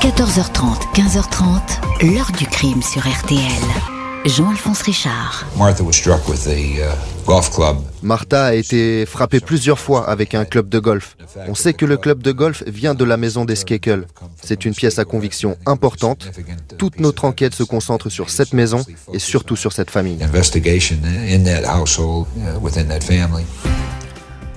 14h30, 15h30, l'heure du crime sur RTL. Jean-Alphonse Richard. Martha was struck with the uh, golf club. Martha a été frappée plusieurs fois avec un club de golf. On sait que le club de golf vient de la maison des Skakel. C'est une pièce à conviction importante. Toute notre enquête se concentre sur cette maison et surtout sur cette famille. Investigation in that household, uh, within that family.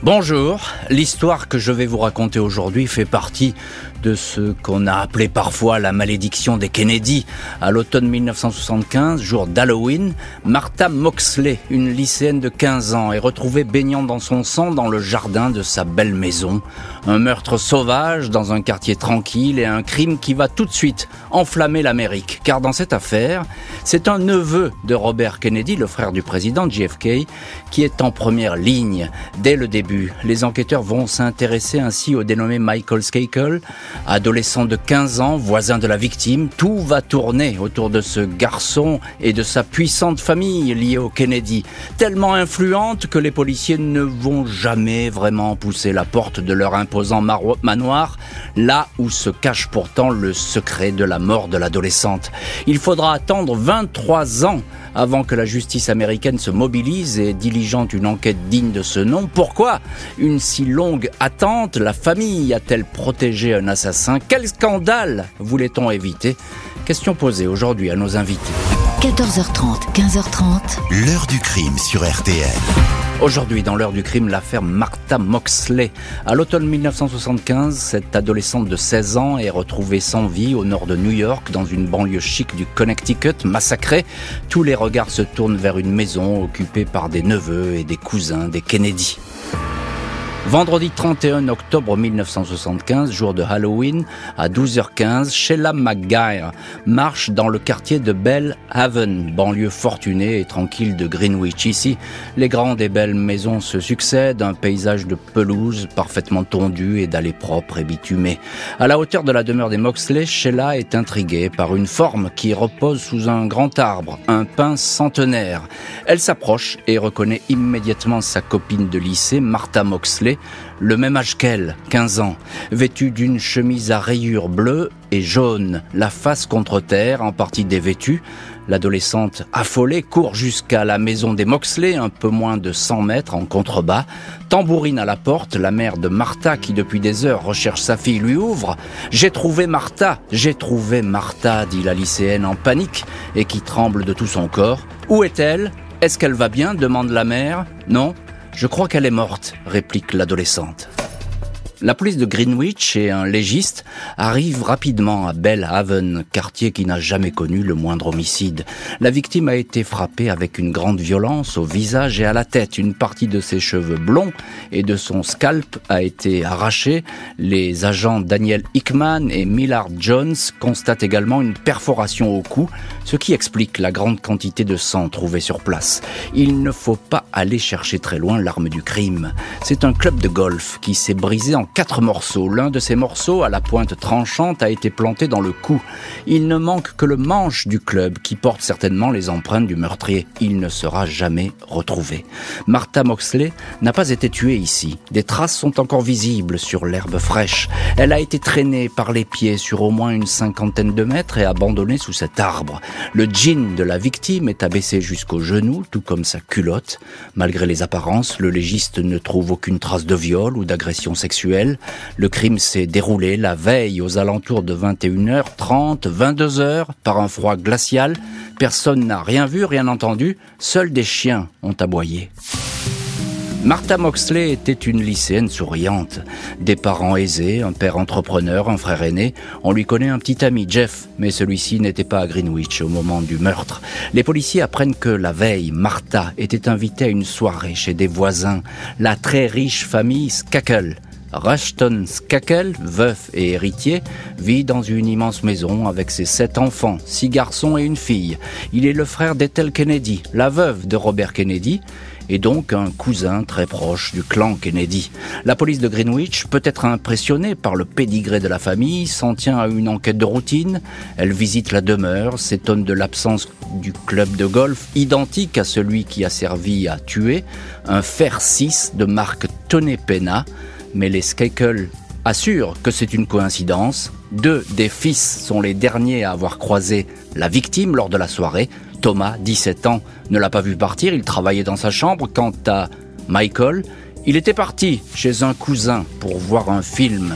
Bonjour, l'histoire que je vais vous raconter aujourd'hui fait partie de ce qu'on a appelé parfois la malédiction des Kennedy. À l'automne 1975, jour d'Halloween, Martha Moxley, une lycéenne de 15 ans, est retrouvée baignant dans son sang dans le jardin de sa belle maison. Un meurtre sauvage dans un quartier tranquille et un crime qui va tout de suite enflammer l'Amérique. Car dans cette affaire, c'est un neveu de Robert Kennedy, le frère du président JFK, qui est en première ligne dès le début les enquêteurs vont s'intéresser ainsi au dénommé Michael Skakel, adolescent de 15 ans, voisin de la victime. Tout va tourner autour de ce garçon et de sa puissante famille liée au Kennedy, tellement influente que les policiers ne vont jamais vraiment pousser la porte de leur imposant manoir, là où se cache pourtant le secret de la mort de l'adolescente. Il faudra attendre 23 ans avant que la justice américaine se mobilise et diligente une enquête digne de ce nom. Pourquoi une si longue attente? La famille a-t-elle protégé un assassin? Quel scandale voulait-on éviter? Question posée aujourd'hui à nos invités. 14h30, 15h30. L'heure du crime sur RTL. Aujourd'hui, dans l'heure du crime, l'affaire Martha Moxley. À l'automne 1975, cette adolescente de 16 ans est retrouvée sans vie au nord de New York, dans une banlieue chic du Connecticut, massacrée. Tous les regards se tournent vers une maison occupée par des neveux et des cousins des Kennedy. Vendredi 31 octobre 1975, jour de Halloween, à 12h15, Sheila McGuire marche dans le quartier de Bell Haven, banlieue fortunée et tranquille de Greenwich. Ici, les grandes et belles maisons se succèdent, un paysage de pelouse parfaitement tondu et d'allées propres et bitumées. À la hauteur de la demeure des Moxley, Sheila est intriguée par une forme qui repose sous un grand arbre, un pin centenaire. Elle s'approche et reconnaît immédiatement sa copine de lycée, Martha Moxley, le même âge qu'elle, 15 ans, vêtue d'une chemise à rayures bleues et jaunes, la face contre terre, en partie dévêtue. L'adolescente, affolée, court jusqu'à la maison des Moxley, un peu moins de 100 mètres en contrebas. Tambourine à la porte, la mère de Martha, qui depuis des heures recherche sa fille, lui ouvre. J'ai trouvé Martha, j'ai trouvé Martha, dit la lycéenne en panique et qui tremble de tout son corps. Où est-elle? Est-ce qu'elle va bien? demande la mère. Non, je crois qu'elle est morte, réplique l'adolescente. La police de Greenwich et un légiste arrivent rapidement à Bellhaven, quartier qui n'a jamais connu le moindre homicide. La victime a été frappée avec une grande violence au visage et à la tête. Une partie de ses cheveux blonds et de son scalp a été arrachée. Les agents Daniel Hickman et Millard Jones constatent également une perforation au cou, ce qui explique la grande quantité de sang trouvée sur place. Il ne faut pas aller chercher très loin l'arme du crime. C'est un club de golf qui s'est brisé en quatre morceaux. L'un de ces morceaux, à la pointe tranchante, a été planté dans le cou. Il ne manque que le manche du club qui porte certainement les empreintes du meurtrier. Il ne sera jamais retrouvé. Martha Moxley n'a pas été tuée ici. Des traces sont encore visibles sur l'herbe fraîche. Elle a été traînée par les pieds sur au moins une cinquantaine de mètres et abandonnée sous cet arbre. Le jean de la victime est abaissé jusqu'au genou, tout comme sa culotte. Malgré les apparences, le légiste ne trouve aucune trace de viol ou d'agression sexuelle le crime s'est déroulé la veille aux alentours de 21h30, 22h, par un froid glacial. Personne n'a rien vu, rien entendu. Seuls des chiens ont aboyé. Martha Moxley était une lycéenne souriante. Des parents aisés, un père entrepreneur, un frère aîné. On lui connaît un petit ami, Jeff, mais celui-ci n'était pas à Greenwich au moment du meurtre. Les policiers apprennent que la veille, Martha était invitée à une soirée chez des voisins, la très riche famille Skakel. Rushton Skakel, veuf et héritier, vit dans une immense maison avec ses sept enfants, six garçons et une fille. Il est le frère d'Ethel Kennedy, la veuve de Robert Kennedy, et donc un cousin très proche du clan Kennedy. La police de Greenwich, peut être impressionnée par le pédigré de la famille, s'en tient à une enquête de routine. Elle visite la demeure, s'étonne de l'absence du club de golf, identique à celui qui a servi à tuer, un fer 6 de marque Tony Pena, mais les Skakel assurent que c'est une coïncidence. Deux des fils sont les derniers à avoir croisé la victime lors de la soirée. Thomas, 17 ans, ne l'a pas vu partir, il travaillait dans sa chambre. Quant à Michael, il était parti chez un cousin pour voir un film.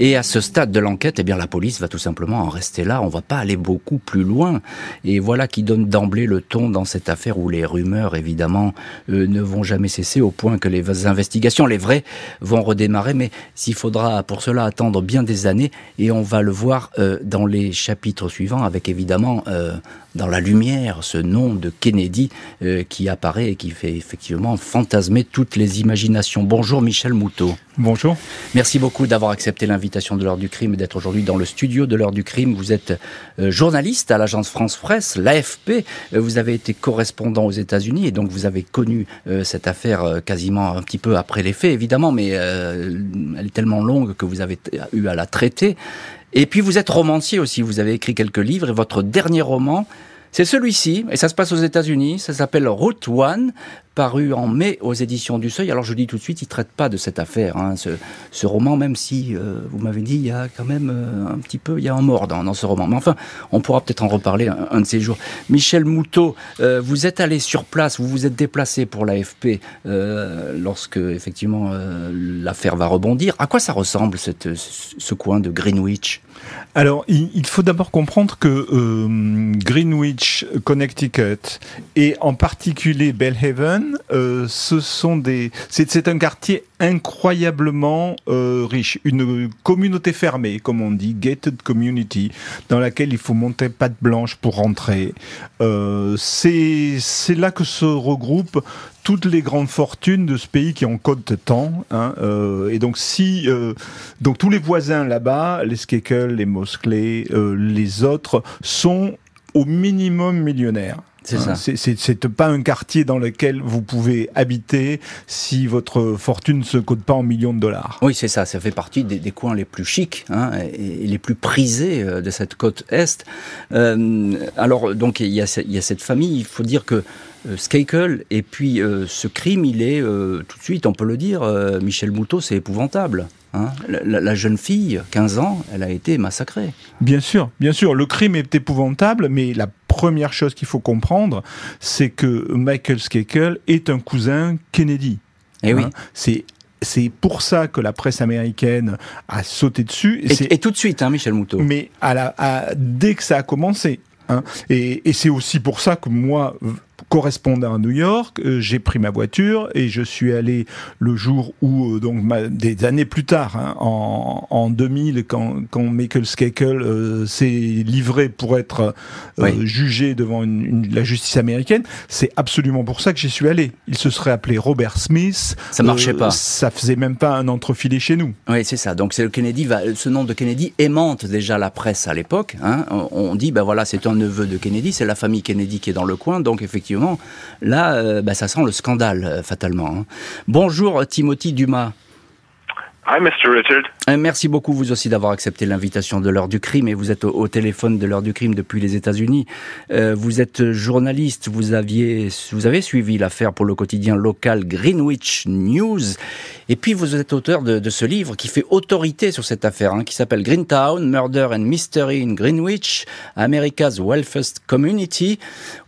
Et à ce stade de l'enquête, eh bien, la police va tout simplement en rester là. On va pas aller beaucoup plus loin. Et voilà qui donne d'emblée le ton dans cette affaire où les rumeurs, évidemment, euh, ne vont jamais cesser au point que les investigations, les vraies, vont redémarrer. Mais s'il faudra pour cela attendre bien des années, et on va le voir euh, dans les chapitres suivants, avec évidemment euh, dans la lumière ce nom de Kennedy euh, qui apparaît et qui fait effectivement fantasmer toutes les imaginations. Bonjour Michel Moutot. Bonjour. Merci beaucoup d'avoir accepté l'invitation de l'heure du crime et d'être aujourd'hui dans le studio de l'heure du crime. Vous êtes euh, journaliste à l'agence France Presse, l'AFP. Euh, vous avez été correspondant aux États-Unis et donc vous avez connu cette affaire quasiment un petit peu après les faits, évidemment, mais elle est tellement longue que vous avez eu à la traiter. Et puis vous êtes romancier aussi, vous avez écrit quelques livres et votre dernier roman, c'est celui-ci, et ça se passe aux États-Unis, ça s'appelle Route One, paru en mai aux éditions du Seuil. Alors je dis tout de suite, il traite pas de cette affaire, hein, ce, roman, même si euh, vous m'avez dit, il y a quand même euh, un petit peu, il y a un mort dans, ce roman. Mais enfin, on pourra peut-être en reparler un, de ces jours. Michel Moutot, euh, vous êtes allé sur place, vous vous êtes déplacé pour l'AFP lorsque effectivement l'affaire va rebondir. À quoi ça ressemble ce coin de Greenwich? Alors, il, faut d'abord comprendre que Greenwich, Connecticut, et en particulier Bellhaven, euh, c'est un quartier incroyablement euh, riche, une communauté fermée, comme on dit, gated community, dans laquelle il faut monter patte blanche pour rentrer. Euh, c'est là que se regroupent toutes les grandes fortunes de ce pays qui en code tant. Hein, euh, et donc si euh, donc tous les voisins là-bas, les Skekel, les Mosley, euh, les autres sont au minimum millionnaires. C'est hein, ça. C'est pas un quartier dans lequel vous pouvez habiter si votre fortune ne se code pas en millions de dollars. Oui, c'est ça. Ça fait partie des, coins les plus chics hein, et, les plus prisés euh, de cette côte est. Euh, alors, donc, il y, a, cette famille. Il faut dire que euh, Skakel et puis ce crime, il est tout de suite, on peut le dire, Michel Moutot, c'est épouvantable. Hein. la, la, jeune fille, 15 ans, elle a été massacrée. Bien sûr, bien sûr. Le crime est épouvantable, mais la première chose qu'il faut comprendre, c'est que Michael Skakel est un cousin Kennedy. Et eh oui. Hein, c'est c'est pour ça que la presse américaine a sauté dessus. Et, et tout de suite, hein, Michel Moutot. Mais à la, à, dès que ça a commencé. Hein, et, et c'est aussi pour ça que moi, correspondant à New York, euh, j'ai pris ma voiture et je suis allé le jour où, euh, donc des années plus tard, hein, en, en, 2000, quand, quand Michael Skakel euh, s'est livré pour être jugé devant une, la justice américaine, c'est absolument pour ça que j'y suis allé. Il se serait appelé Robert Smith. Ça marchait pas. Ça faisait même pas un entrefilé chez nous. Oui, c'est ça. Donc c'est le Kennedy. Va, ce nom de Kennedy aimante déjà la presse à l'époque. Hein. On, on dit, ben voilà, c'est un neveu de Kennedy, c'est la famille Kennedy qui est dans le coin, donc effectivement là, euh, bah, ça sent le scandale, euh, fatalement. Hein. Bonjour, Timothy Dumas. Hi, Mr. Richard. Euh, merci beaucoup, vous aussi, d'avoir accepté l'invitation de l'heure du crime. Et vous êtes au, téléphone de l'heure du crime depuis les États-Unis. Euh, vous êtes journaliste. Vous aviez, vous avez suivi l'affaire pour le quotidien local Greenwich News. Et puis, vous êtes auteur de, de ce livre qui fait autorité sur cette affaire, hein, qui s'appelle Greentown, Murder and Mystery in Greenwich, America's Wealthiest Community,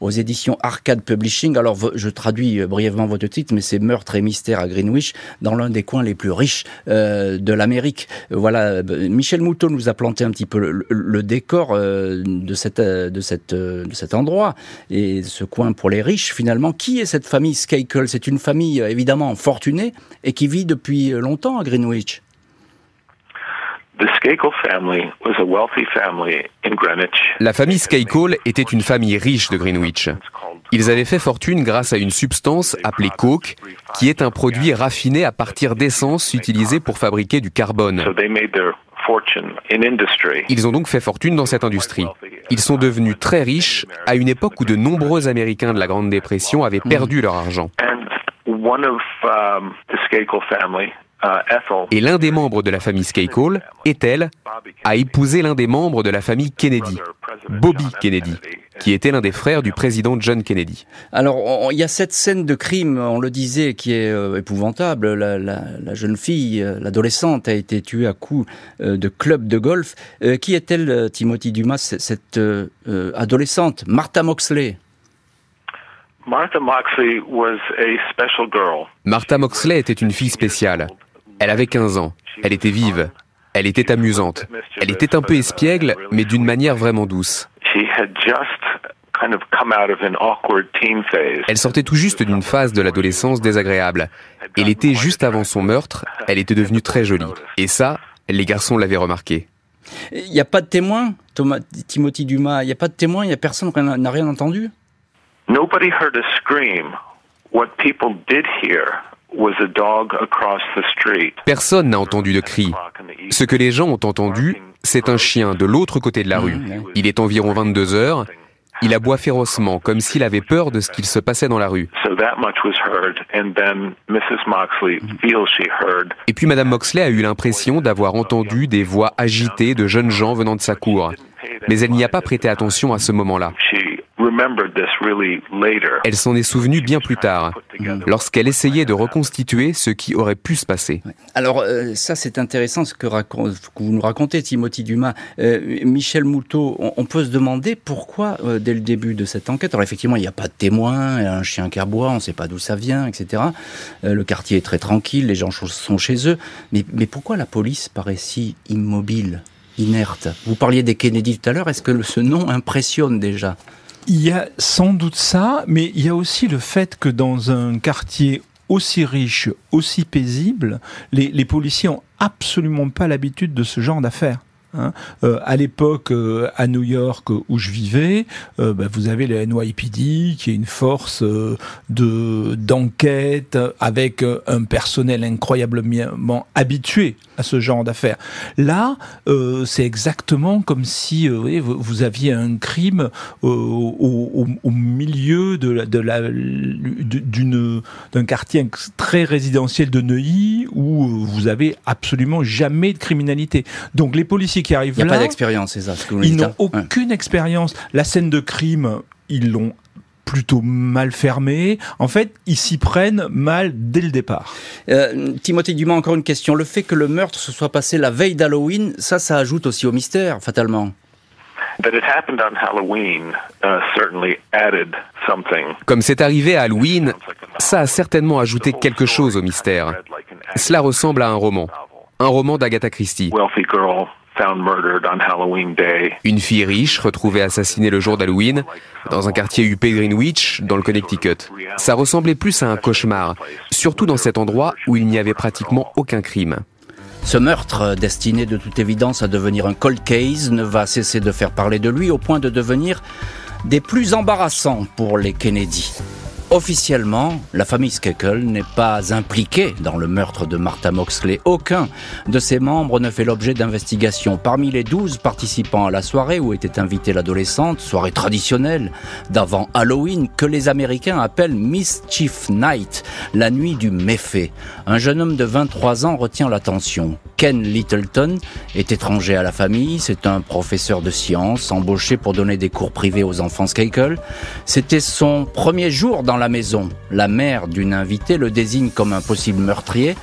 aux éditions Arcade Publishing. Alors, je traduis brièvement votre titre, mais c'est Meurtre et mystère à Greenwich, dans l'un des coins les plus riches. Euh, euh, de l'Amérique. Voilà, Michel Mouton nous a planté un petit peu le, décor euh, de, cette, euh, de, cette, de cet endroit et ce coin pour les riches finalement. Qui est cette famille Skakel C'est une famille évidemment fortunée et qui vit depuis longtemps à Greenwich. La famille Skakel était une famille riche de Greenwich. Ils avaient fait fortune grâce à une substance appelée coke, qui est un produit raffiné à partir d'essence utilisée pour fabriquer du carbone. Ils ont donc fait fortune dans cette industrie. Ils sont devenus très riches à une époque où de nombreux Américains de la Grande Dépression avaient perdu leur argent. Et l'un des membres de la famille Skakel, Ethel, a épousé l'un des membres de la famille Kennedy, Bobby Kennedy. Qui était l'un des frères du président John Kennedy. Alors, il y a cette scène de crime, on le disait, qui est euh, épouvantable. La, jeune fille, euh, l'adolescente, a été tuée à coups euh, de club de golf. qui est-elle, Timothy Dumas, cette adolescente Martha Moxley? Martha Moxley was a special girl. Martha Moxley était une fille spéciale. Elle avait 15 ans. Elle était vive. Elle était amusante. Elle était un peu espiègle, mais d'une manière vraiment douce. Elle sortait tout juste d'une phase de l'adolescence désagréable. Et l'été juste avant son meurtre, elle était devenue très jolie. Et ça, les garçons l'avaient remarqué. Il n'y a pas de témoin, Thomas, Timothy Dumas, il n'y a pas de témoin, il n'y a personne qui n'a rien entendu? Nobody heard a scream. What people did hear was a dog across the street. Personne n'a entendu de cri. Ce que les gens ont entendu, c'est un chien de l'autre côté de la rue. Il est environ 22 heures. Il aboie férocement, comme s'il avait peur de ce qu'il se passait dans la rue. Et puis Madame Moxley a eu l'impression d'avoir entendu des voix agitées de jeunes gens venant de sa cour. Mais elle n'y a pas prêté attention à ce moment-là. Elle s'en est souvenue bien plus tard, lorsqu'elle essayait de reconstituer ce qui aurait pu se passer. Alors euh, ça c'est intéressant ce que, vous nous racontez Timothy Dumas. Euh, Michel Moutot, on, peut se demander pourquoi euh, dès le début de cette enquête, alors effectivement il n'y a pas de témoin, un chien qui aboie, on ne sait pas d'où ça vient, etc. le quartier est très tranquille, les gens sont chez eux, mais, mais pourquoi la police paraît si immobile inerte? Vous parliez des Kennedy tout à l'heure, est-ce que ce nom impressionne déjà? Il y a sans doute ça, mais il y a aussi le fait que dans un quartier aussi riche, aussi paisible, les, policiers ont absolument pas l'habitude de ce genre d'affaires. Hein. Euh, à l'époque, euh, à New York où je vivais, euh, bah, vous avez le NYPD qui est une force de d'enquête avec un personnel incroyablement habitué à ce genre d'affaires. Là, c'est exactement comme si vous, aviez un crime au, milieu la, la d'un quartier très résidentiel de Neuilly où vous avez absolument jamais de criminalité. Donc les policiers qui arrivent là. Il n'y a pas d'expérience, c'est ça. ils n'ont aucune expérience. La scène de crime, ils l'ont plutôt mal fermée. En fait, ils s'y prennent mal dès le départ. Euh, Timothée Dumas, encore une question. Le fait que le meurtre se soit passé la veille d'Halloween, ça, ça ajoute aussi au mystère, fatalement. Comme c'est arrivé à Halloween, ça a certainement ajouté quelque chose au mystère. Cela ressemble à un roman, un roman d'Agatha Christie. Une fille riche retrouvée assassinée le jour d'Halloween dans un quartier huppé Greenwich, dans le Connecticut. Ça ressemblait plus à un cauchemar, surtout dans cet endroit où il n'y avait pratiquement aucun crime. Ce meurtre, destiné de toute évidence à devenir un cold case, ne va cesser de faire parler de lui au point de devenir des plus embarrassants pour les Kennedy. Officiellement, la famille Skekel n'est pas impliquée dans le meurtre de Martha Moxley. Aucun de ses membres ne fait l'objet d'investigation. Parmi les douze participants à la soirée où était invitée l'adolescente, soirée traditionnelle d'avant Halloween, que les Américains appellent Mischief Night, la nuit du méfait, un jeune homme de 23 ans retient l'attention. Ken Littleton est étranger à la famille, c'est un professeur de sciences embauché pour donner des cours privés aux enfants Skakel. C'était son premier jour dans la maison. La mère d'une invitée le désigne comme un possible meurtrier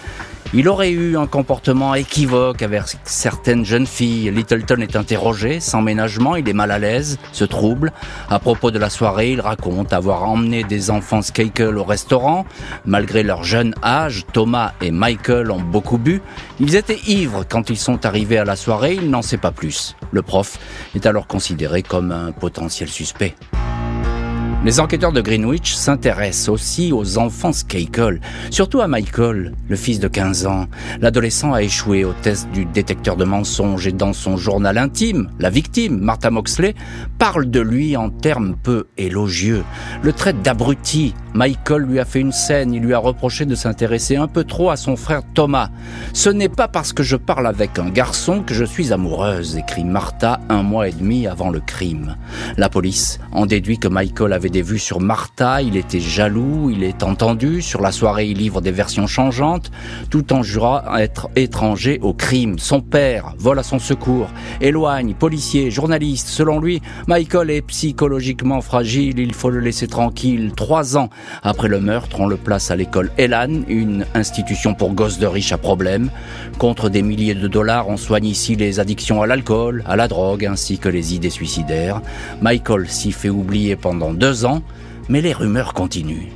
il aurait eu un comportement équivoque avec certaines jeunes filles. Littleton est interrogé, sans ménagement, il est mal à l'aise, se trouble. À propos de la soirée, il raconte avoir emmené des enfants Skakel au restaurant. Malgré leur jeune âge, Thomas et Michael ont beaucoup bu. Ils étaient ivres quand ils sont arrivés à la soirée, il n'en sait pas plus. Le prof est alors considéré comme un potentiel suspect. Les enquêteurs de Greenwich s'intéressent aussi aux enfants Skakel, surtout à Michael, le fils de 15 ans. L'adolescent a échoué au test du détecteur de mensonges et dans son journal intime, la victime, Martha Moxley, parle de lui en termes peu élogieux. Le traite d'abruti. Michael lui a fait une scène, il lui a reproché de s'intéresser un peu trop à son frère Thomas. Ce n'est pas parce que je parle avec un garçon que je suis amoureuse, écrit Martha un mois et demi avant le crime. La police en déduit que Michael avait des vues sur Martha, il était jaloux, il est entendu, sur la soirée il livre des versions changeantes, tout en jurant être étranger au crime. Son père vole à son secours, éloigne, policier, journaliste. Selon lui, Michael est psychologiquement fragile, il faut le laisser tranquille. Trois ans après le meurtre, on le place à l'école Elan, une institution pour gosses de riches à problème. Contre des milliers de dollars, on soigne ici les addictions à l'alcool, à la drogue, ainsi que les idées suicidaires. Michael s'y fait oublier pendant deux mais les rumeurs continuent.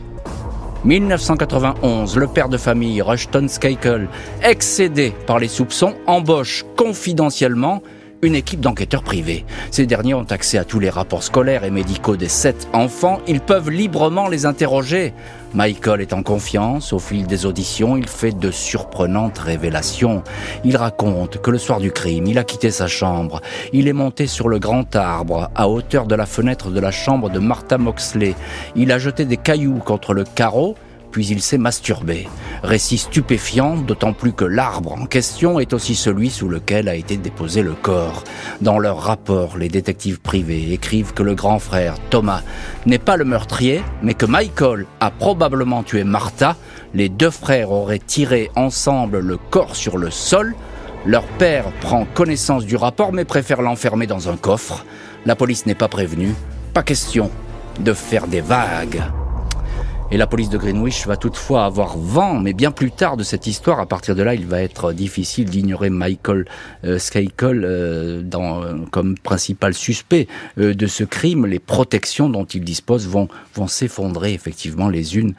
1991, le père de famille Rushton Skakel, excédé par les soupçons, embauche confidentiellement une équipe d'enquêteurs privés. Ces derniers ont accès à tous les rapports scolaires et médicaux des sept enfants. Ils peuvent librement les interroger. Michael est en confiance. Au fil des auditions, il fait de surprenantes révélations. Il raconte que le soir du crime, il a quitté sa chambre. Il est monté sur le grand arbre, à hauteur de la fenêtre de la chambre de Martha Moxley. Il a jeté des cailloux contre le carreau puis il s'est masturbé. Récit stupéfiant, d'autant plus que l'arbre en question est aussi celui sous lequel a été déposé le corps. Dans leur rapport, les détectives privés écrivent que le grand frère, Thomas, n'est pas le meurtrier, mais que Michael a probablement tué Martha. Les deux frères auraient tiré ensemble le corps sur le sol. Leur père prend connaissance du rapport mais préfère l'enfermer dans un coffre. La police n'est pas prévenue. Pas question de faire des vagues. Et la police de Greenwich va toutefois avoir vent, mais bien plus tard de cette histoire. À partir de là, il va être difficile d'ignorer Michael euh, euh dans, euh, comme principal suspect euh, de ce crime. Les protections dont il dispose vont, vont s'effondrer effectivement les unes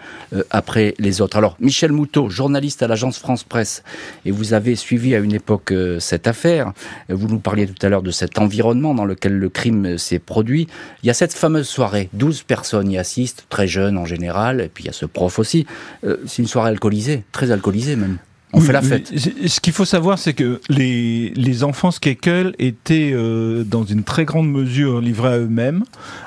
après les autres. Alors, Michel Moutot, journaliste à l'agence France Presse, et vous avez suivi à une époque cette affaire. Vous nous parliez tout à l'heure de cet environnement dans lequel le crime s'est produit. Il y a cette fameuse soirée, 12 personnes y assistent, très jeunes en général et puis il y a ce prof aussi. Euh, c'est une soirée alcoolisée, très alcoolisée même. On fait la fête. Ce qu'il faut savoir, c'est que les, les enfants Skekel étaient euh, dans une très grande mesure livrés à eux-mêmes,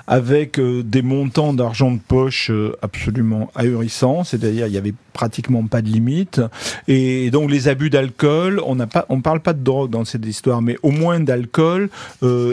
avec euh, des montants d'argent de poche absolument ahurissants, c'est-à-dire il n'y avait pratiquement pas de limite. Et donc les abus d'alcool, on n'a pas, on parle pas de drogue dans cette histoire, mais au moins d'alcool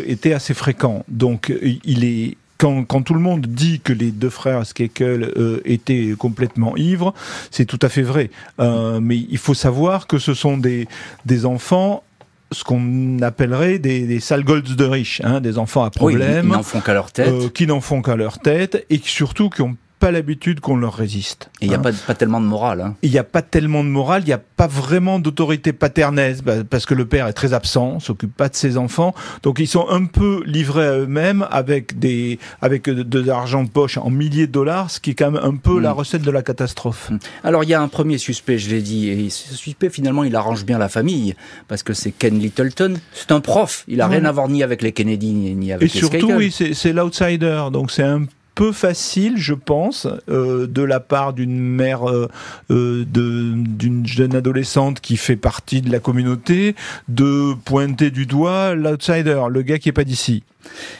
étaient assez fréquents. Donc il est quand, tout le monde dit que les deux frères Skekel euh, étaient complètement ivres, c'est tout à fait vrai. Euh, mais il faut savoir que ce sont des, des enfants ce qu'on appellerait des, des sales golds de riches, hein, des enfants à problème, qui n'en font qu'à leur tête, euh, qui n'en font qu'à leur tête, et surtout qui ont pas l'habitude qu'on leur résiste. Et il n'y a hein. pas, tellement de morale. Hein. Il n'y a pas tellement de morale, il n'y a pas vraiment d'autorité paternelle, bah, parce que le père est très absent, s'occupe pas de ses enfants. Donc ils sont un peu livrés à eux-mêmes avec, des, avec de, l'argent de poche en milliers de dollars, ce qui est quand même un peu la mm. recette de la catastrophe. Mm. Alors il y a un premier suspect, je l'ai dit, et ce suspect finalement il arrange bien la famille, parce que c'est Ken Littleton, c'est un prof, il a rien à voir ni avec les Kennedy ni avec et les Et surtout, oui, c'est l'outsider, donc c'est un peu facile, je pense, euh, de la part d'une mère euh, euh, d'une jeune adolescente qui fait partie de la communauté, de pointer du doigt l'outsider, le gars qui est pas d'ici.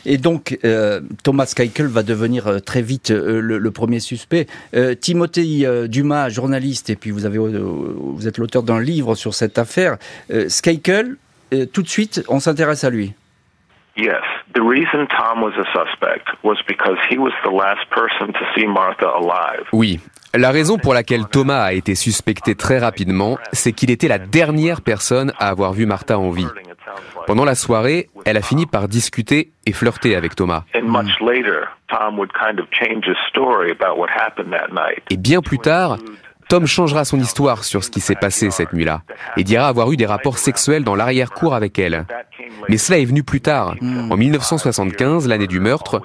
Et donc, Thomas Keikel va devenir très vite le, premier suspect. Timothée Dumas, journaliste, et puis vous, avez, vous êtes l'auteur d'un livre sur cette affaire. Skeikel, tout de suite, on s'intéresse à lui. Yes. The reason Tom was a suspect was because he was the last person to see Martha alive. Oui. La raison pour laquelle Thomas a été suspecté très rapidement, c'est qu'il était la dernière personne à avoir vu Martha en vie. Pendant la soirée, elle a fini par discuter et flirter avec Thomas. Et bien plus tard, Tom changera son histoire sur ce qui s'est passé cette nuit-là et dira avoir eu des rapports sexuels dans l'arrière-cour avec elle. Mais cela est venu plus tard. En 1975, l'année du meurtre,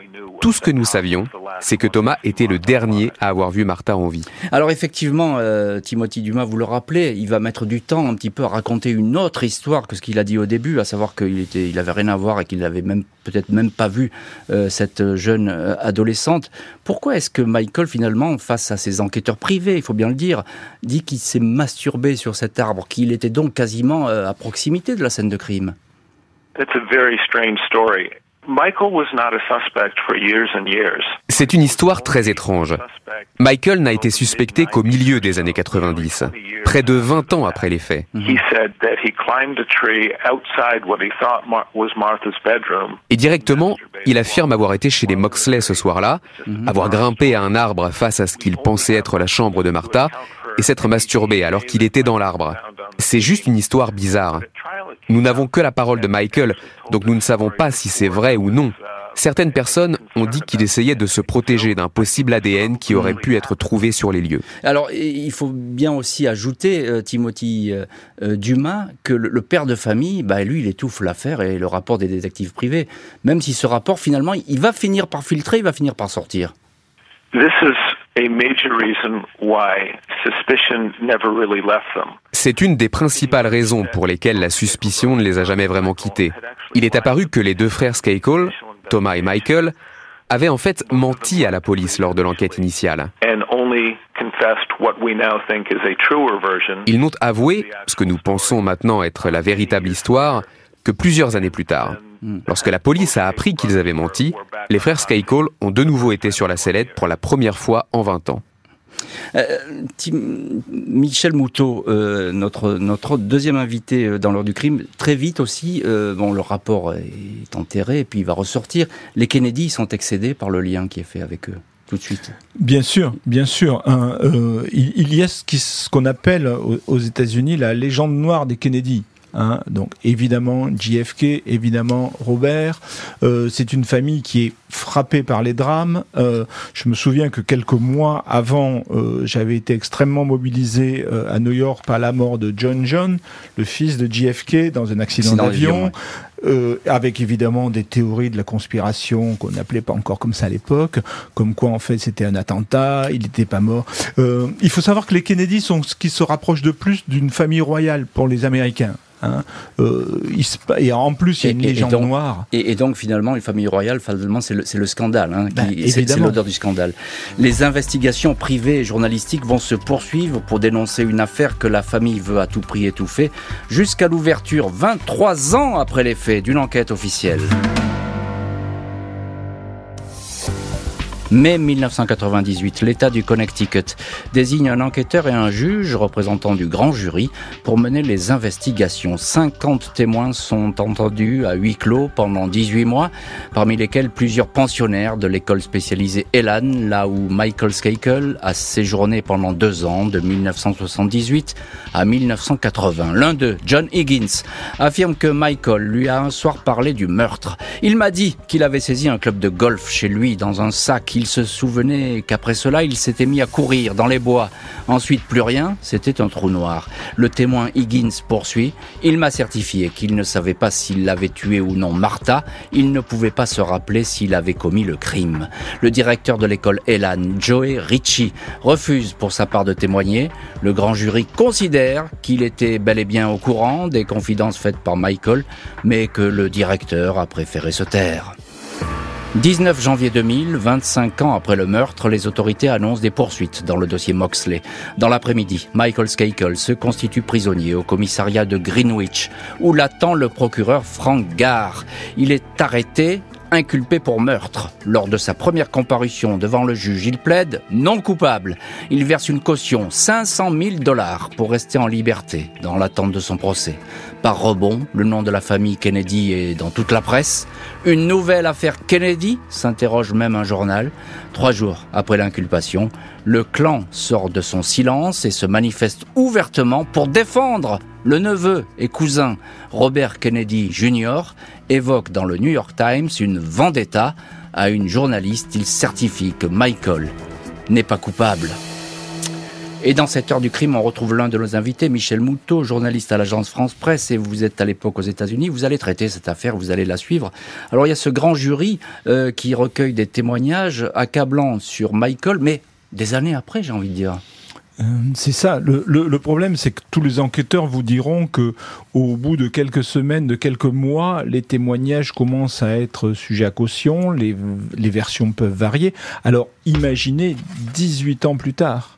tout ce que nous savions, c'est que Thomas était le dernier à avoir vu Martha en vie. Alors effectivement, euh, Timothy Dumas, vous le rappelez, il va mettre du temps un petit peu à raconter une autre histoire que ce qu'il a dit au début, à savoir qu'il était, il avait rien à voir et qu'il n'avait même peut-être même pas vu euh, cette jeune euh, adolescente. Pourquoi est-ce que Michael finalement, face à ses enquêteurs privés, il faut bien le dire, dit qu'il s'est masturbé sur cet arbre, qu'il était donc quasiment à proximité de la scène de crime? C'est une histoire très étrange. Michael n'a été suspecté qu'au milieu des années 90, près de 20 ans après les faits. Et directement, il affirme avoir été chez les Moxley ce soir-là, avoir grimpé à un arbre face à ce qu'il pensait être la chambre de Martha, et s'être masturbé alors qu'il était dans l'arbre. C'est juste une histoire bizarre. Nous n'avons que la parole de Michael, donc nous ne savons pas si c'est vrai ou non. Certaines personnes ont dit qu'il essayait de se protéger d'un possible ADN qui aurait pu être trouvé sur les lieux. Alors, il faut bien aussi ajouter, euh, Timothy euh, euh, Dumas, que le, père de famille, bah, lui, il étouffe l'affaire et le rapport des détectives privés. Même si ce rapport, finalement, il va finir par filtrer, il va finir par sortir. C'est une des principales raisons pour lesquelles la suspicion ne les a jamais vraiment quittés. Il est apparu que les deux frères Skakel, Thomas et Michael, avaient en fait menti à la police lors de l'enquête initiale. Ils n'ont avoué, ce que nous pensons maintenant être la véritable histoire, que plusieurs années plus tard. Lorsque la police a appris qu'ils avaient menti, les frères Skycall ont de nouveau été sur la sellette pour la première fois en 20 ans. Euh, Michel Moutot, euh, notre, notre deuxième invité euh, dans l'heure du crime, très vite aussi, bon, le rapport est enterré et puis il va ressortir. Les Kennedy sont excédés par le lien qui est fait avec eux tout de suite. Bien sûr, bien sûr. il, y a ce qu'on appelle aux États-Unis la légende noire des Kennedy. Hein. donc évidemment JFK, évidemment Robert. Euh, c'est une famille qui est frappée par les drames. Euh, je me souviens que quelques mois avant, euh, j'avais été extrêmement mobilisé à New York par la mort de John John, le fils de JFK, dans un accident d'avion. Avec évidemment des théories de la conspiration qu'on n'appelait pas encore comme ça à l'époque, comme quoi en fait c'était un attentat, il n'était pas mort. il faut savoir que les Kennedy sont ce qui se rapproche de plus d'une famille royale pour les Américains. Hein. Euh, et en plus, il y a une légende noire. Et, donc, finalement, une famille royale, c'est le, le, scandale. Hein, ben, c'est l'odeur du scandale. Les investigations privées et journalistiques vont se poursuivre pour dénoncer une affaire que la famille veut à tout prix étouffer, jusqu'à l'ouverture, 23 ans après les faits, d'une enquête officielle. Mai 1998, l'État du Connecticut désigne un enquêteur et un juge représentant du grand jury pour mener les investigations. 50 témoins sont entendus à huis clos pendant 18 mois, parmi lesquels plusieurs pensionnaires de l'école spécialisée Elan, là où Michael Skakel a séjourné pendant deux ans, de 1978 à 1980. L'un d'eux, John Higgins, affirme que Michael lui a un soir parlé du meurtre. Il m'a dit qu'il avait saisi un club de golf chez lui dans un sac il se souvenait qu'après cela, il s'était mis à courir dans les bois. Ensuite, plus rien, c'était un trou noir. Le témoin Higgins poursuit. Il m'a certifié qu'il ne savait pas s'il l'avait tué ou non Martha. Il ne pouvait pas se rappeler s'il avait commis le crime. Le directeur de l'école Elan, Joey Ritchie, refuse pour sa part de témoigner. Le grand jury considère qu'il était bel et bien au courant des confidences faites par Michael, mais que le directeur a préféré se taire. 19 janvier 2000, 25 ans après le meurtre, les autorités annoncent des poursuites dans le dossier Moxley. Dans l'après-midi, Michael Skakel se constitue prisonnier au commissariat de Greenwich, où l'attend le procureur Frank Garr. Il est arrêté inculpé pour meurtre. Lors de sa première comparution devant le juge, il plaide non coupable. Il verse une caution, 500 000 dollars, pour rester en liberté dans l'attente de son procès. Par rebond, le nom de la famille Kennedy est dans toute la presse. Une nouvelle affaire Kennedy s'interroge même un journal. Trois jours après l'inculpation, le clan sort de son silence et se manifeste ouvertement pour défendre le neveu et cousin Robert Kennedy Jr. évoque dans le New York Times une vendetta à une journaliste. Il certifie que Michael n'est pas coupable. Et dans cette heure du crime, on retrouve l'un de nos invités, Michel Moutot, journaliste à l'agence France Presse, et vous êtes à l'époque aux États-Unis. Vous allez traiter cette affaire, vous allez la suivre. Alors il y a ce grand jury euh, qui recueille des témoignages accablants sur Michael, mais des années après, j'ai envie de dire. Euh, c'est ça. Le, problème, c'est que tous les enquêteurs vous diront que, au bout de quelques semaines, de quelques mois, les témoignages commencent à être sujets à caution, les, versions peuvent varier. Alors, imaginez 18 ans plus tard.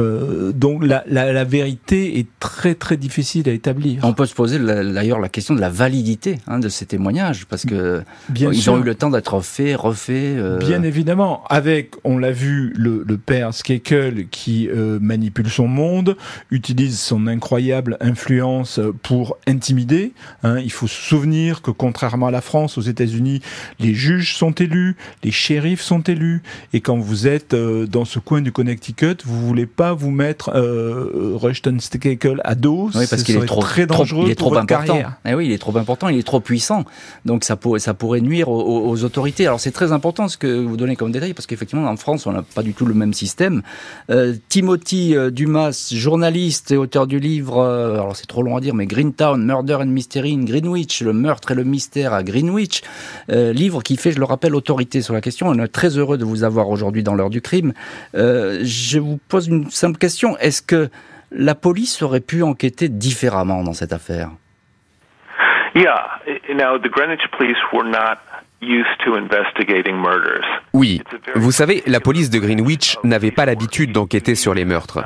Euh, donc la, la, la, vérité est très très difficile à établir. On peut se poser d'ailleurs la question de la validité hein, de ces témoignages parce que Bien ils ont eu le temps d'être faits, refaits. Euh... Bien évidemment, avec on l'a vu le, le père Skakel qui euh, manipule son monde, utilise son incroyable influence pour intimider. Hein. Il faut se souvenir que contrairement à la France, aux États-Unis, les juges sont élus, les shérifs sont élus, et quand vous êtes euh, dans ce coin du Connecticut, vous voulez pas vous mettre euh, Rushton Skakel à dos, oui, parce qu'il est trop très dangereux il est trop important. Eh oui, il est trop important, il est trop puissant, donc ça pourrait ça pourrait nuire aux, autorités. Alors c'est très important ce que vous donnez comme détail parce qu'effectivement en France on n'a pas du tout le même système. Euh, Timothy euh, Dumas, journaliste et auteur du livre, alors c'est trop long à dire, mais Greentown, Murder and Mystery in Greenwich, le meurtre et le mystère à Greenwich, livre qui fait, je le rappelle, autorité sur la question. On est très heureux de vous avoir aujourd'hui dans l'heure du crime. je vous pose une simple question. Est-ce que la police aurait pu enquêter différemment dans cette affaire? Oui, vous savez, la police de Greenwich n'avait pas l'habitude d'enquêter sur les meurtres.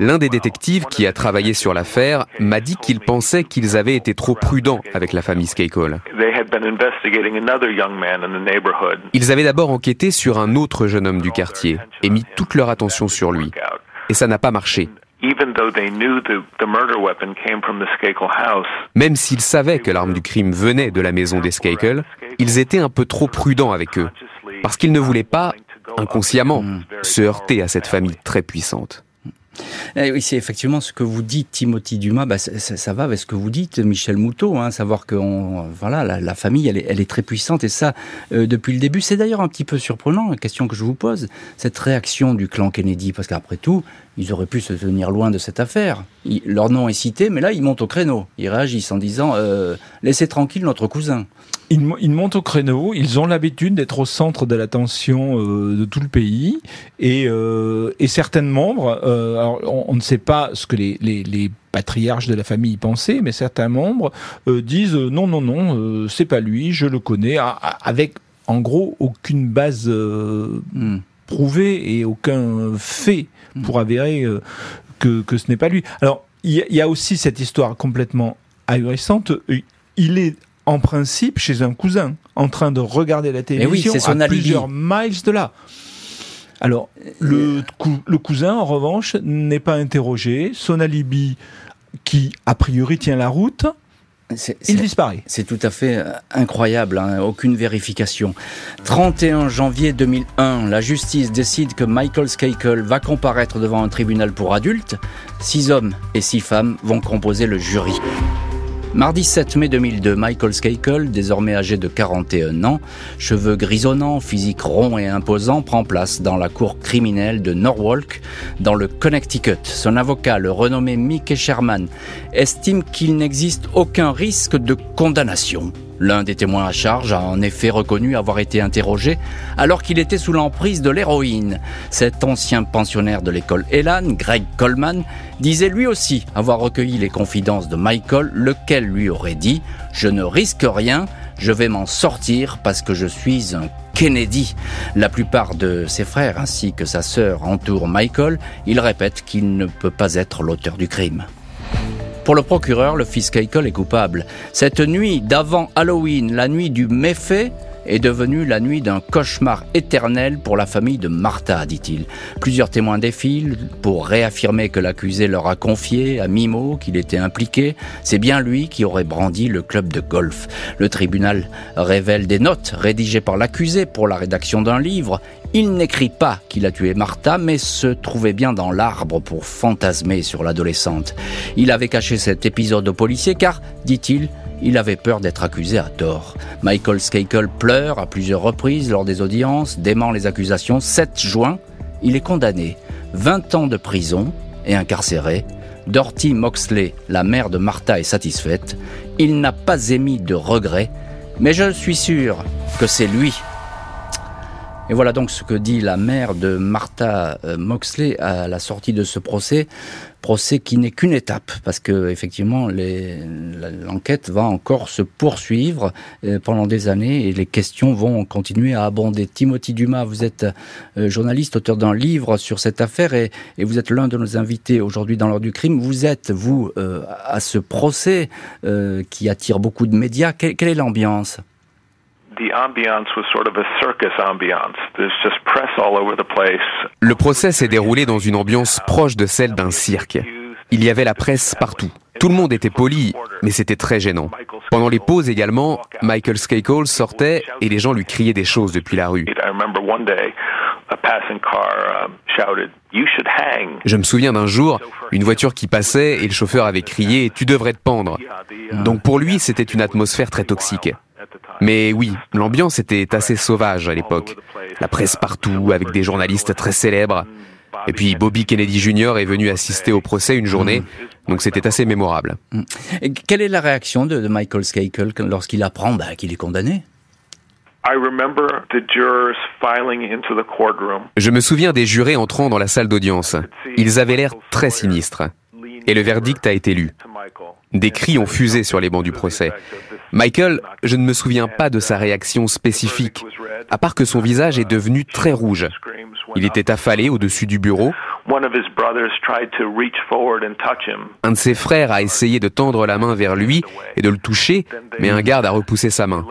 L'un des détectives qui a travaillé sur l'affaire m'a dit qu'il pensait qu'ils avaient été trop prudents avec la famille Skakol. Ils avaient d'abord enquêté sur un autre jeune homme du quartier et mis toute leur attention sur lui. Et ça n'a pas marché. Même s'ils savaient que l'arme du crime venait de la maison des Skakel, ils étaient un peu trop prudents avec eux, parce qu'ils ne voulaient pas, inconsciemment, se heurter à cette famille très puissante. Eh oui, c'est effectivement ce que vous dites, Timothy Dumas. Bah, ça, va avec ce que vous dites, Michel Moutot. Hein, savoir que voilà, la, famille, elle est, très puissante et ça euh, depuis le début. C'est d'ailleurs un petit peu surprenant la question que je vous pose, cette réaction du clan Kennedy, parce qu'après tout, ils auraient pu se tenir loin de cette affaire. leur nom est cité, mais là, ils montent au créneau. Ils réagissent en disant euh, laissez tranquille notre cousin. Ils, montent au créneau, ils ont l'habitude d'être au centre de l'attention euh, de tout le pays, et, euh, et certains membres, euh, alors on, ne sait pas ce que les, les, les, patriarches de la famille pensaient, mais certains membres disent non, non, non, c'est pas lui, je le connais, avec en gros aucune base hmm. prouvée et aucun fait hmm. pour avérer que, que ce n'est pas lui. Alors, il y, y, a aussi cette histoire complètement ahurissante. Il est en principe chez un cousin, en train de regarder la télévision oui, à plusieurs miles de là. Alors, le, le cousin, en revanche, n'est pas interrogé. Son alibi, qui a priori tient la route, il disparaît. C'est tout à fait euh, incroyable, hein, aucune vérification. 31 janvier 2001, la justice décide que Michael Skakel va comparaître devant un tribunal pour adultes. Six hommes et six femmes vont composer le jury. Mardi 7 mai 2002, Michael Skakel, désormais âgé de 41 ans, cheveux grisonnants, physique rond et imposant, prend place dans la cour criminelle de Norwalk, dans le Connecticut. Son avocat, le renommé Mickey Sherman, estime qu'il n'existe aucun risque de condamnation. L'un des témoins à charge a en effet reconnu avoir été interrogé alors qu'il était sous l'emprise de l'héroïne. Cet ancien pensionnaire de l'école Elan, Greg Coleman, disait lui aussi avoir recueilli les confidences de Michael, lequel lui aurait dit ⁇ Je ne risque rien, je vais m'en sortir parce que je suis un Kennedy. La plupart de ses frères ainsi que sa sœur entourent Michael. Il répète qu'il ne peut pas être l'auteur du crime. Pour le procureur, le fils Keikol est coupable. Cette nuit d'avant Halloween, la nuit du méfait, est devenue la nuit d'un cauchemar éternel pour la famille de Martha, dit-il. Plusieurs témoins défilent pour réaffirmer que l'accusé leur a confié à Mimo qu'il était impliqué. C'est bien lui qui aurait brandi le club de golf. Le tribunal révèle des notes rédigées par l'accusé pour la rédaction d'un livre. Il n'écrit pas qu'il a tué Martha, mais se trouvait bien dans l'arbre pour fantasmer sur l'adolescente. Il avait caché cet épisode au policier car, dit-il, il avait peur d'être accusé à tort. Michael Skakel pleure à plusieurs reprises lors des audiences, dément les accusations. 7 juin, il est condamné. 20 ans de prison et incarcéré. Dorothy Moxley, la mère de Martha, est satisfaite. Il n'a pas émis de regrets, mais je suis sûr que c'est lui Et voilà donc ce que dit la mère de Martha euh, Moxley à la sortie de ce procès. Procès qui n'est qu'une étape, parce que effectivement l'enquête va encore se poursuivre euh, pendant des années et les questions vont continuer à abonder. Timothy Dumas, vous êtes euh, journaliste, auteur d'un livre sur cette affaire et, vous êtes l'un de nos invités aujourd'hui dans l'heure du crime. Vous êtes, vous, à ce procès qui attire beaucoup de médias. quelle est l'ambiance? Le procès s'est déroulé dans une ambiance proche de celle d'un cirque. Il y avait la presse partout. Tout le monde était poli, mais c'était très gênant. Pendant les pauses également, Michael Skakole sortait et les gens lui criaient des choses depuis la rue. Je me souviens d'un jour, une voiture qui passait et le chauffeur avait crié ⁇ Tu devrais te pendre ⁇ Donc pour lui, c'était une atmosphère très toxique. Mais oui, l'ambiance était assez sauvage à l'époque. La presse partout, avec des journalistes très célèbres. Et puis Bobby Kennedy Jr. est venu assister au procès une journée, donc c'était assez mémorable. Et quelle est la réaction de, Michael Skakel lorsqu'il apprend bah, qu'il est condamné? Je me souviens des jurés entrant dans la salle d'audience. Ils avaient l'air très sinistres. Et le verdict a été lu. Des cris ont fusé sur les bancs du procès. Michael, je ne me souviens pas de sa réaction spécifique, à part que son visage est devenu très rouge. Il était affalé au-dessus du bureau. Un de ses frères a essayé de tendre la main vers lui et de le toucher, mais un garde a repoussé sa main.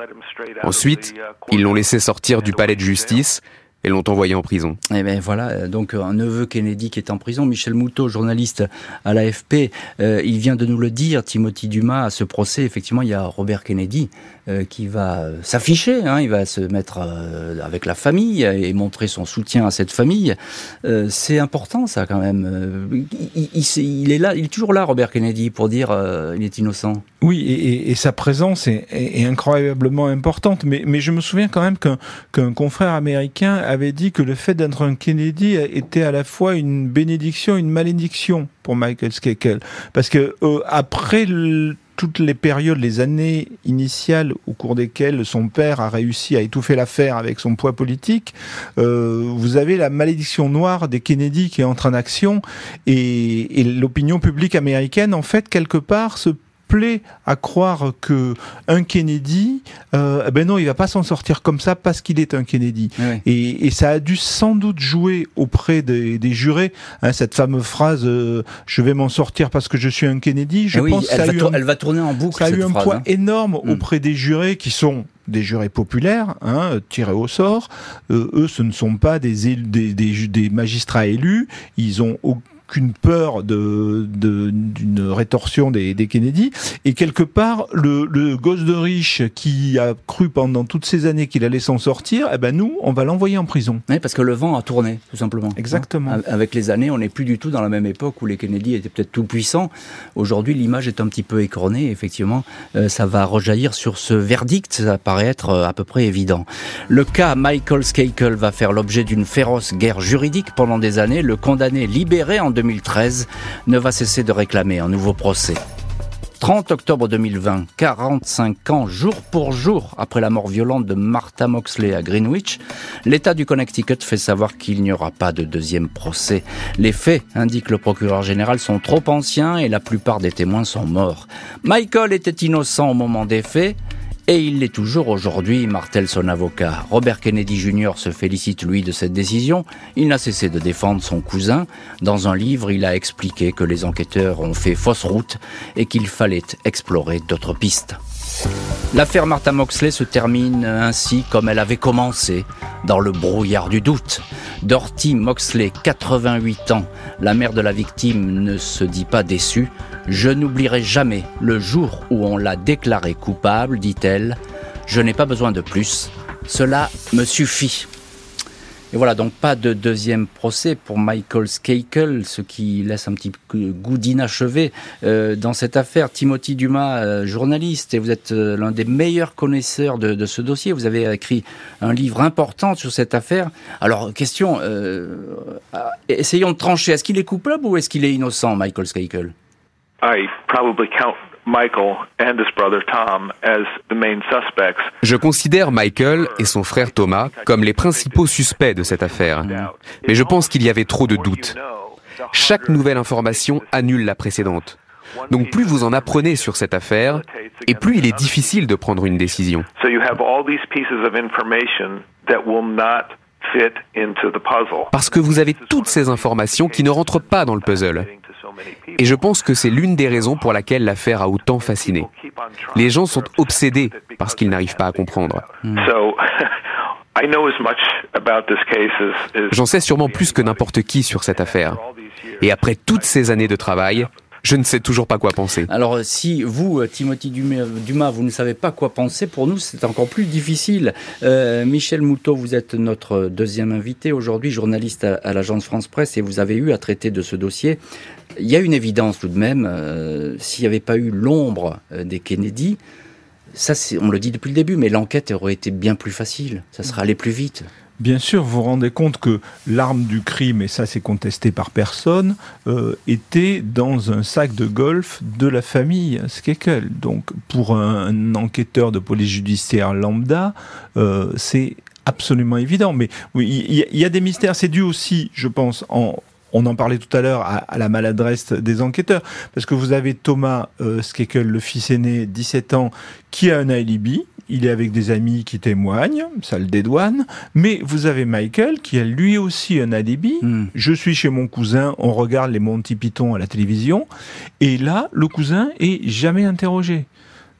Ensuite, ils l'ont laissé sortir du palais de justice et l'ont envoyé en prison. Et eh ben voilà, euh, donc un neveu Kennedy qui est en prison, Michel Moutot, journaliste à l'AFP, euh, il vient de nous le dire, Timothy Dumas, à ce procès, effectivement, il y a Robert Kennedy euh, qui va s'afficher, hein, il va se mettre avec la famille et montrer son soutien à cette famille. c'est important ça quand même. Il, est là, il est toujours là, Robert Kennedy, pour dire il est innocent. Oui, et, sa présence est, incroyablement importante. Mais, je me souviens quand même qu'un confrère américain avait dit que le fait d'être un Kennedy était à la fois une bénédiction une malédiction pour Michael Skakel. Parce que euh, après toutes les périodes, les années initiales au cours desquelles son père a réussi à étouffer l'affaire avec son poids politique, euh, vous avez la malédiction noire des Kennedy qui entre en action et, et l'opinion publique américaine, en fait, quelque part, se à croire que un Kennedy, euh, ben non, il va pas s'en sortir comme ça parce qu'il est un Kennedy. Et, ça a dû sans doute jouer auprès des, jurés hein, cette fameuse phrase euh, "Je vais m'en sortir parce que je suis un Kennedy". Je eh pense elle, va elle va tourner en boucle. Ça a eu un poids hein. énorme mm. auprès des jurés qui sont des jurés populaires, hein, tirés au sort. Euh, eux, ce ne sont pas des, des, des, des magistrats élus. Ils ont qu'une peur de, d'une rétorsion des, des, Kennedy. Et quelque part, le, le, gosse de riche qui a cru pendant toutes ces années qu'il allait s'en sortir, eh ben nous, on va l'envoyer en prison. Oui, parce que le vent a tourné, tout simplement. Exactement. Avec les années, on n'est plus du tout dans la même époque où les Kennedy étaient peut-être tout puissants. Aujourd'hui, l'image est un petit peu écornée. Effectivement, euh, ça va rejaillir sur ce verdict. Ça paraît être euh, à peu près évident. Le cas Michael Skakel va faire l'objet d'une féroce guerre juridique pendant des années. Le condamné libéré en 2013 ne va cesser de réclamer un nouveau procès. 30 octobre 2020, 45 ans jour pour jour après la mort violente de Martha Moxley à Greenwich, l'État du Connecticut fait savoir qu'il n'y aura pas de deuxième procès. Les faits, indique le procureur général, sont trop anciens et la plupart des témoins sont morts. Michael était innocent au moment des faits, et il l'est toujours aujourd'hui, martèle son avocat. Robert Kennedy Jr. se félicite, lui, de cette décision. Il n'a cessé de défendre son cousin. Dans un livre, il a expliqué que les enquêteurs ont fait fausse route et qu'il fallait explorer d'autres pistes. L'affaire Martha Moxley se termine ainsi comme elle avait commencé, dans le brouillard du doute. Dorothy Moxley, 88 ans, la mère de la victime, ne se dit pas déçue. Je n'oublierai jamais le jour où on l'a déclarée coupable, dit-elle. Je n'ai pas besoin de plus. Cela me suffit. Et voilà, donc pas de deuxième procès pour Michael Skakel, ce qui laisse un petit goût d'inachevé euh, dans cette affaire. Timothy Dumas, euh, journaliste, et vous êtes euh, l'un des meilleurs connaisseurs de, ce dossier. Vous avez écrit un livre important sur cette affaire. Alors, question, essayons de trancher. Est-ce qu'il est coupable ou est-ce qu'il est innocent, Michael Skakel? Je considère Michael et son frère Thomas comme les principaux suspects de cette affaire. Mais je pense qu'il y avait trop de doutes. Chaque nouvelle information annule la précédente. Donc plus vous en apprenez sur cette affaire, et plus il est difficile de prendre une décision. Parce que vous avez toutes ces informations qui ne rentrent pas dans le puzzle. Et je pense que c'est l'une des raisons pour laquelle l'affaire a autant fasciné. Les gens sont obsédés parce qu'ils n'arrivent pas à comprendre. J'en sais sûrement plus que n'importe qui sur cette affaire. Et après toutes ces années de travail, je ne sais toujours pas quoi penser. Alors si vous, euh, Timothy Dumas, vous ne savez pas quoi penser, pour nous c'est encore plus difficile. Euh, Michel Moutot, vous êtes notre deuxième invité aujourd'hui, journaliste à, l'agence France Presse, et vous avez eu à traiter de ce dossier. Il y a une évidence tout de même, euh, s'il n'y avait pas eu l'ombre des Kennedy, ça on le dit depuis le début, mais l'enquête aurait été bien plus facile, ça serait allé plus vite. Bien sûr, vous vous rendez compte que l'arme du crime, et ça c'est contesté par personne, euh, était dans un sac de golf de la famille Skekel. Donc pour un, enquêteur de police judiciaire lambda, euh, c'est absolument évident. Mais oui, il y, a des mystères. C'est dû aussi, je pense, en, on en parlait tout à l'heure, à, la maladresse des enquêteurs, parce que vous avez Thomas euh, Skekel, le fils aîné, 17 ans, qui a un alibi, il est avec des amis qui témoignent, ça le dédouane, mais vous avez Michael qui a lui aussi un alibi. Hmm. Je suis chez mon cousin, on regarde les Monty Python à la télévision, et là, le cousin est jamais interrogé.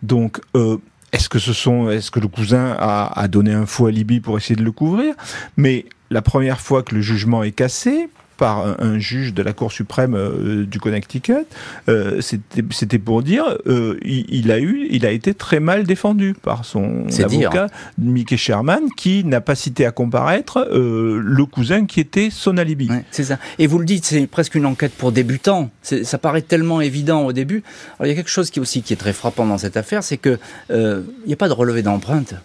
Donc, euh, est-ce que ce sont, est-ce que le cousin a, a donné un faux alibi pour essayer de le couvrir? Mais la première fois que le jugement est cassé, par un, juge de la Cour suprême euh, du Connecticut, euh, c'était pour dire euh, il, a eu, il a été très mal défendu par son avocat Mickey Sherman, qui n'a pas cité à comparaître le cousin qui était son alibi. c'est ça. Et vous le dites, c'est presque une enquête pour débutants. Ça paraît tellement évident au début. Alors, il y a quelque chose qui aussi qui est très frappant dans cette affaire, c'est que il n'y a pas de relevé d'empreinte.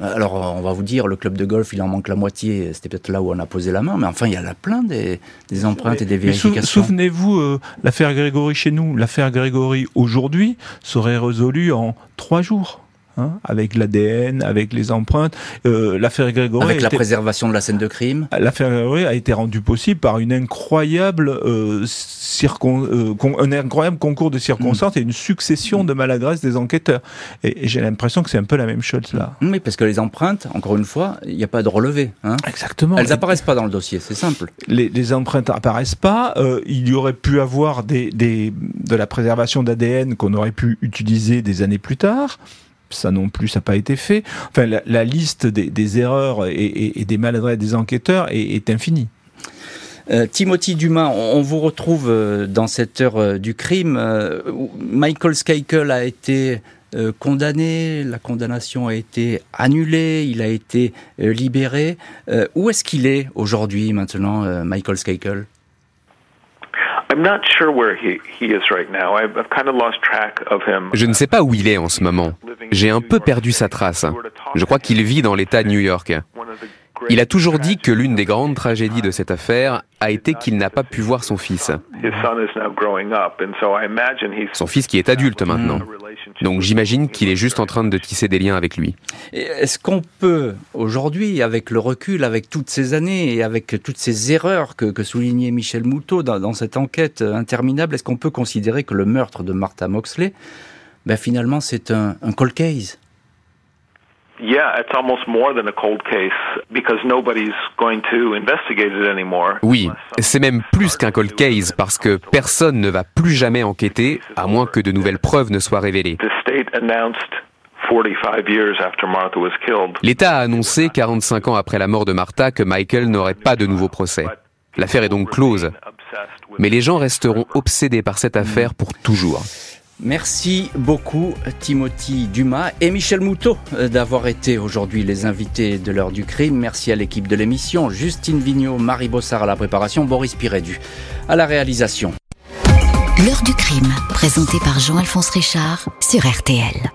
Alors, on va vous dire, le club de golf, il en manque la moitié. C'était peut-être là où on a posé la main, mais enfin, il y a la plein des, empreintes et des vérifications. Souvenez-vous, euh, l'affaire Grégory chez nous, l'affaire Grégory aujourd'hui serait résolue en trois jours. Hein, avec l'ADN, avec les empreintes. Euh, l'affaire Grégory. Avec la préservation de la scène de crime. L'affaire Grégory a été rendue possible par une incroyable, euh, euh un incroyable concours de circonstances et une succession de maladresses des enquêteurs. Et, j'ai l'impression que c'est un peu la même chose là. Oui, parce que les empreintes, encore une fois, il n'y a pas de relevé. Hein. Exactement. Elles apparaissent pas dans le dossier, c'est simple. Les, les empreintes apparaissent pas. Il y aurait pu avoir des, des de la préservation d'ADN qu'on aurait pu utiliser des années plus tard ça non plus, ça n'a pas été fait. Enfin, la, liste des, erreurs et, des maladresses des enquêteurs est, infinie. Euh, Timothy Dumas, on, vous retrouve euh, dans cette heure euh, du crime. Michael Skykel a été condamné, la condamnation a été annulée, il a été libéré. où est-ce qu'il est, aujourd'hui, maintenant, Michael Skykel je ne sais pas où il est en ce moment. J'ai un peu perdu sa trace. Je crois qu'il vit dans l'État de New York. Il a toujours dit que l'une des grandes tragédies de cette affaire a été qu'il n'a pas pu voir son fils. Son fils qui est adulte maintenant. Donc j'imagine qu'il est juste en train de tisser des liens avec lui. Est-ce qu'on peut aujourd'hui, avec le recul, avec toutes ces années et avec toutes ces erreurs que, soulignait Michel Moutot dans, cette enquête interminable, est-ce qu'on peut considérer que le meurtre de Martha Moxley, ben finalement c'est un, un cold case? Oui, c'est même plus qu'un cold case parce que personne ne va plus jamais enquêter à moins que de nouvelles preuves ne soient révélées. L'État a annoncé 45 ans après la mort de Martha que Michael n'aurait pas de nouveau procès. L'affaire est donc close. Mais les gens resteront obsédés par cette affaire pour toujours. Merci beaucoup Timothy Dumas et Michel Moutot euh, d'avoir été aujourd'hui les invités de l'heure du crime. Merci à l'équipe de l'émission, Justine Vignot, Marie Bossard à la préparation, Boris Pirédu à la réalisation. L'heure du crime, présenté par Jean-Alphonse Richard sur RTL.